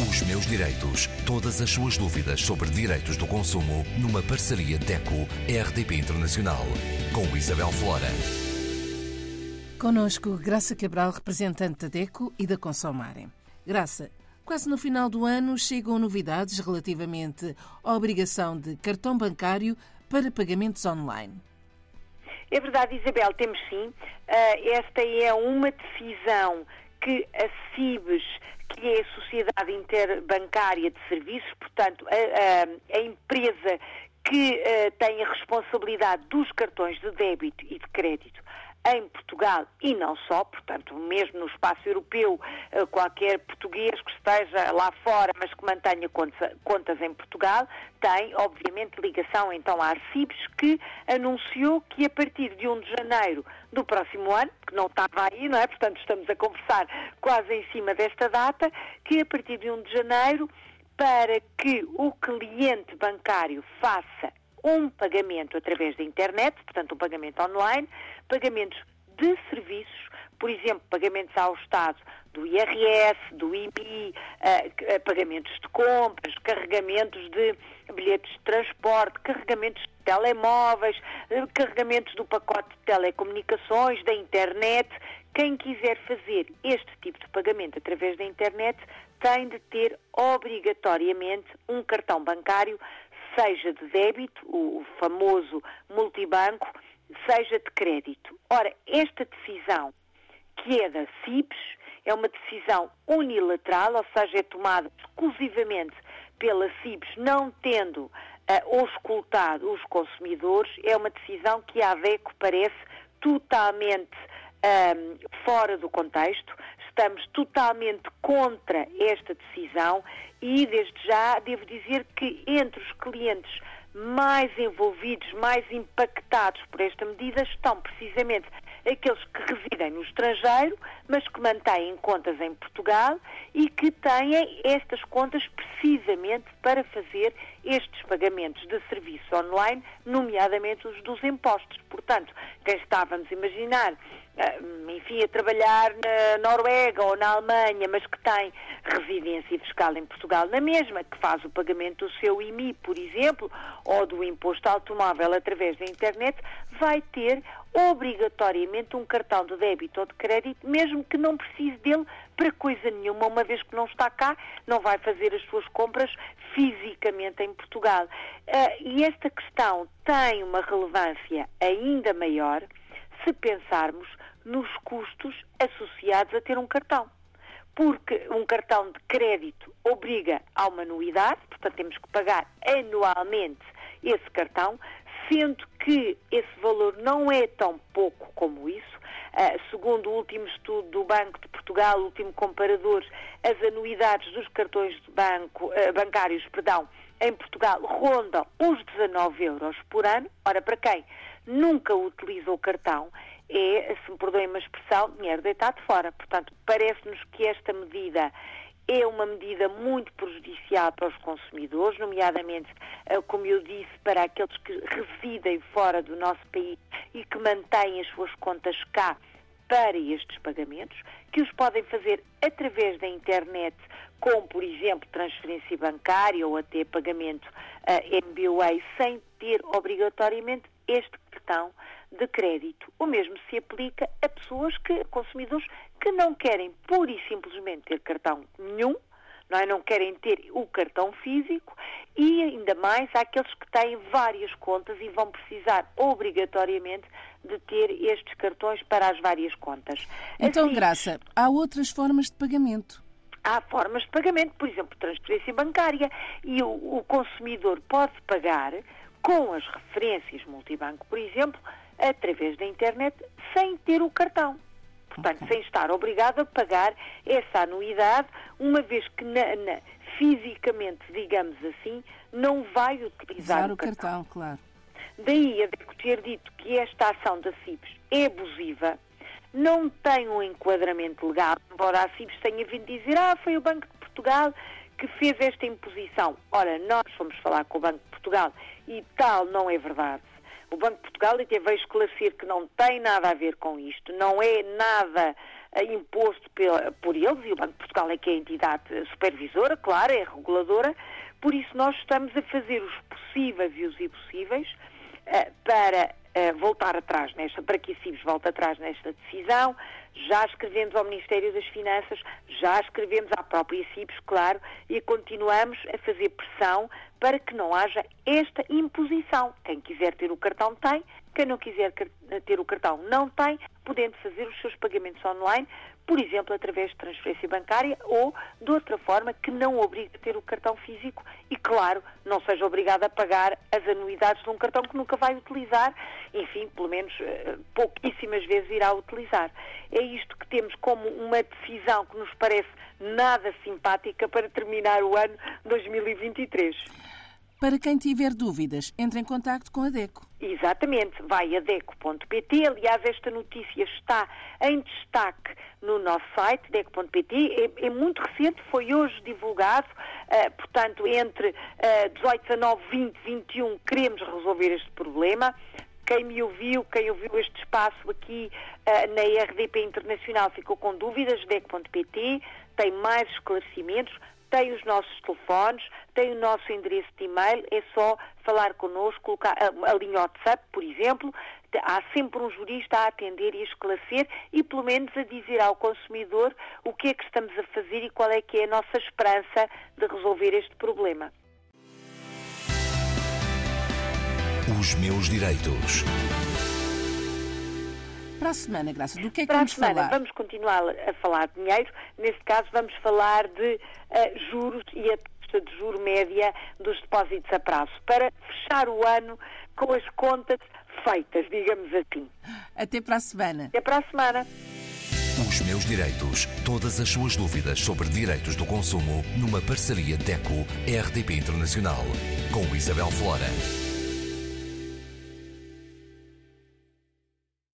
Os meus direitos. Todas as suas dúvidas sobre direitos do consumo numa parceria DECO-RDP Internacional. Com Isabel Flora. Conosco, Graça Cabral, representante da DECO e da Consomarem. Graça, quase no final do ano chegam novidades relativamente à obrigação de cartão bancário para pagamentos online. É verdade, Isabel, temos sim. Uh, esta é uma decisão que a CIBES, que é a Sociedade Interbancária de Serviços, portanto, a, a, a empresa que uh, tem a responsabilidade dos cartões de débito e de crédito em Portugal e não só, portanto, mesmo no espaço europeu, eh, qualquer português que esteja lá fora, mas que mantenha contas em Portugal, tem, obviamente, ligação então à Arcibes, que anunciou que a partir de 1 de janeiro do próximo ano, que não estava aí, não é? Portanto, estamos a conversar quase em cima desta data, que a partir de 1 de janeiro, para que o cliente bancário faça um pagamento através da internet, portanto, um pagamento online, pagamentos de serviços, por exemplo, pagamentos ao Estado do IRS, do uh, eh, eh, pagamentos de compras, carregamentos de bilhetes de transporte, carregamentos de telemóveis, uh, carregamentos do pacote de telecomunicações, da internet. Quem quiser fazer este tipo de pagamento através da internet tem de ter obrigatoriamente um cartão bancário seja de débito, o famoso multibanco, seja de crédito. Ora, esta decisão, que é da CIPES, é uma decisão unilateral, ou seja, é tomada exclusivamente pela CIPES, não tendo uh, auscultado os consumidores, é uma decisão que a ADECO parece totalmente um, fora do contexto, estamos totalmente contra esta decisão e, desde já, devo dizer que entre os clientes mais envolvidos, mais impactados por esta medida estão precisamente aqueles que residem no estrangeiro, mas que mantêm contas em Portugal e que têm estas contas precisamente para fazer estes pagamentos de serviço online, nomeadamente os dos impostos. Portanto, quem estávamos a imaginar ah, enfim, a trabalhar na Noruega ou na Alemanha, mas que tem residência fiscal em Portugal na mesma, que faz o pagamento do seu IMI, por exemplo, ou do imposto automóvel através da internet, vai ter obrigatoriamente um cartão de débito ou de crédito, mesmo que não precise dele para coisa nenhuma, uma vez que não está cá, não vai fazer as suas compras fisicamente em Portugal. Uh, e esta questão tem uma relevância ainda maior se pensarmos nos custos associados a ter um cartão. Porque um cartão de crédito obriga a uma anuidade, portanto temos que pagar anualmente esse cartão, sendo que esse valor não é tão pouco como isso. Uh, segundo o último estudo do Banco de Portugal, o último comparador, as anuidades dos cartões banco, uh, bancários perdão, em Portugal rondam os 19 euros por ano. Ora, para quem nunca utiliza o cartão, é, se me perdoem uma expressão, dinheiro deitado fora. Portanto, parece-nos que esta medida é uma medida muito prejudicial para os consumidores, nomeadamente, eh, como eu disse, para aqueles que residem fora do nosso país e que mantêm as suas contas cá para estes pagamentos, que os podem fazer através da internet, como, por exemplo, transferência bancária ou até pagamento eh, MBWay, sem ter obrigatoriamente este cartão de crédito. O mesmo se aplica a pessoas que, consumidores, que não querem pura e simplesmente ter cartão nenhum, não, é? não querem ter o cartão físico e ainda mais àqueles que têm várias contas e vão precisar obrigatoriamente de ter estes cartões para as várias contas. Então, assim, Graça, há outras formas de pagamento? Há formas de pagamento, por exemplo, transferência bancária, e o, o consumidor pode pagar com as referências multibanco, por exemplo, através da internet, sem ter o cartão. Portanto, okay. sem estar obrigado a pagar essa anuidade, uma vez que na, na, fisicamente, digamos assim, não vai utilizar Usar o, cartão. cartão. claro. Daí a ter dito que esta ação da CIPES é abusiva, não tem um enquadramento legal, embora a CIPES tenha vindo dizer, ah, foi o Banco de Portugal que fez esta imposição. Ora, nós fomos falar com o Banco de Portugal e tal não é verdade. O Banco de Portugal até veio esclarecer que não tem nada a ver com isto, não é nada imposto por eles, e o Banco de Portugal é que é a entidade supervisora, claro, é reguladora, por isso nós estamos a fazer os possíveis e os impossíveis para voltar atrás nesta, para que a CIBS volte atrás nesta decisão. Já escrevemos ao Ministério das Finanças, já escrevemos à própria CIBS, claro, e continuamos a fazer pressão para que não haja esta imposição. Quem quiser ter o cartão tem, quem não quiser ter o cartão não tem, podendo fazer os seus pagamentos online, por exemplo, através de transferência bancária ou de outra forma que não obrigue a ter o cartão físico e, claro, não seja obrigado a pagar as anuidades de um cartão que nunca vai utilizar, enfim, pelo menos eh, pouquíssimas vezes irá utilizar. É isto que temos como uma decisão que nos parece nada simpática para terminar o ano 2023. Para quem tiver dúvidas, entre em contato com a DECO. Exatamente, vai a deco.pt. Aliás, esta notícia está em destaque no nosso site, deco.pt. É, é, muito recente, foi hoje divulgado. Uh, portanto, entre uh, 18, 19, 20, 21, queremos resolver este problema. Quem me ouviu, quem ouviu este espaço aqui uh, na RDP Internacional ficou com dúvidas, deco.pt, tem mais esclarecimentos tem os nossos telefones, tem o nosso endereço de e-mail, é só falar connosco, colocar a, a linha WhatsApp, por exemplo, há sempre um jurista a atender e a esclarecer e pelo menos a dizer ao consumidor o que é que estamos a fazer e qual é que é a nossa esperança de resolver este problema. Os meus direitos. Para a semana, Graça, do que é que Para vamos a semana, falar? Vamos continuar a falar de dinheiro. Neste caso, vamos falar de uh, juros e a taxa de juro média dos depósitos a prazo, para fechar o ano com as contas feitas, digamos assim. Até para a semana. Até para a semana. Os meus direitos. Todas as suas dúvidas sobre direitos do consumo numa parceria DECO-RDP Internacional. Com Isabel Flora.